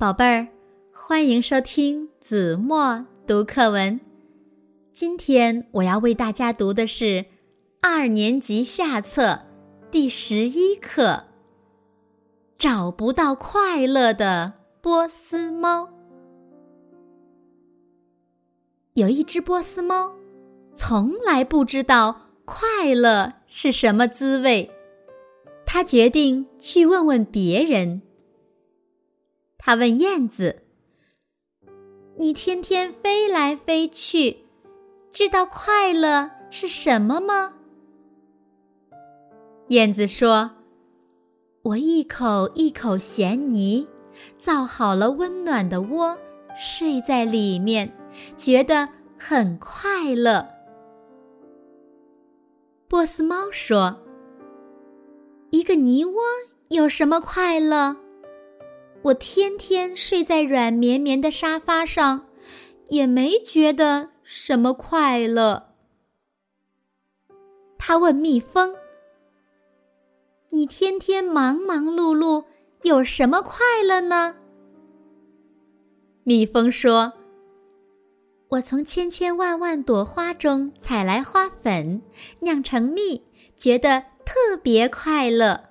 宝贝儿，欢迎收听子墨读课文。今天我要为大家读的是二年级下册第十一课《找不到快乐的波斯猫》。有一只波斯猫，从来不知道快乐是什么滋味，它决定去问问别人。他问燕子：“你天天飞来飞去，知道快乐是什么吗？”燕子说：“我一口一口衔泥，造好了温暖的窝，睡在里面，觉得很快乐。”波斯猫说：“一个泥窝有什么快乐？”我天天睡在软绵绵的沙发上，也没觉得什么快乐。他问蜜蜂：“你天天忙忙碌碌，有什么快乐呢？”蜜蜂说：“我从千千万万朵花中采来花粉，酿成蜜，觉得特别快乐。”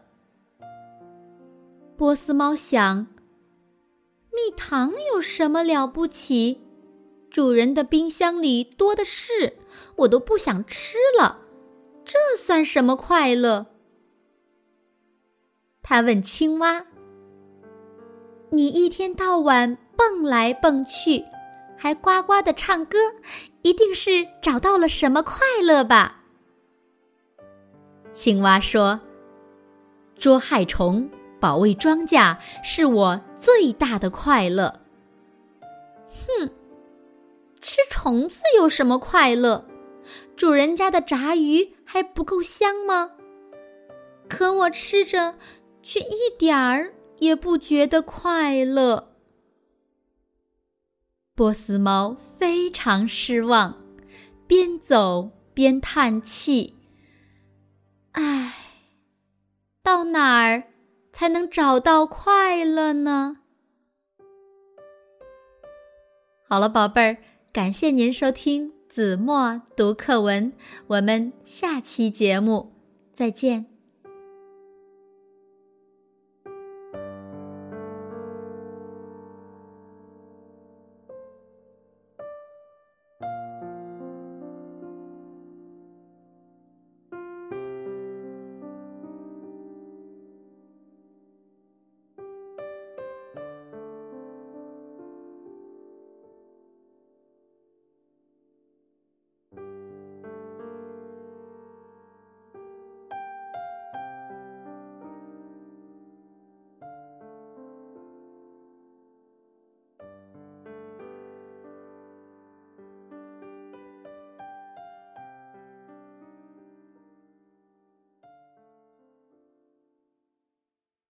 波斯猫想。蜜糖有什么了不起？主人的冰箱里多的是，我都不想吃了。这算什么快乐？他问青蛙：“你一天到晚蹦来蹦去，还呱呱的唱歌，一定是找到了什么快乐吧？”青蛙说：“捉害虫。”保卫庄稼是我最大的快乐。哼，吃虫子有什么快乐？主人家的炸鱼还不够香吗？可我吃着，却一点儿也不觉得快乐。波斯猫非常失望，边走边叹气：“唉，到哪儿？”才能找到快乐呢。好了，宝贝儿，感谢您收听子墨读课文，我们下期节目再见。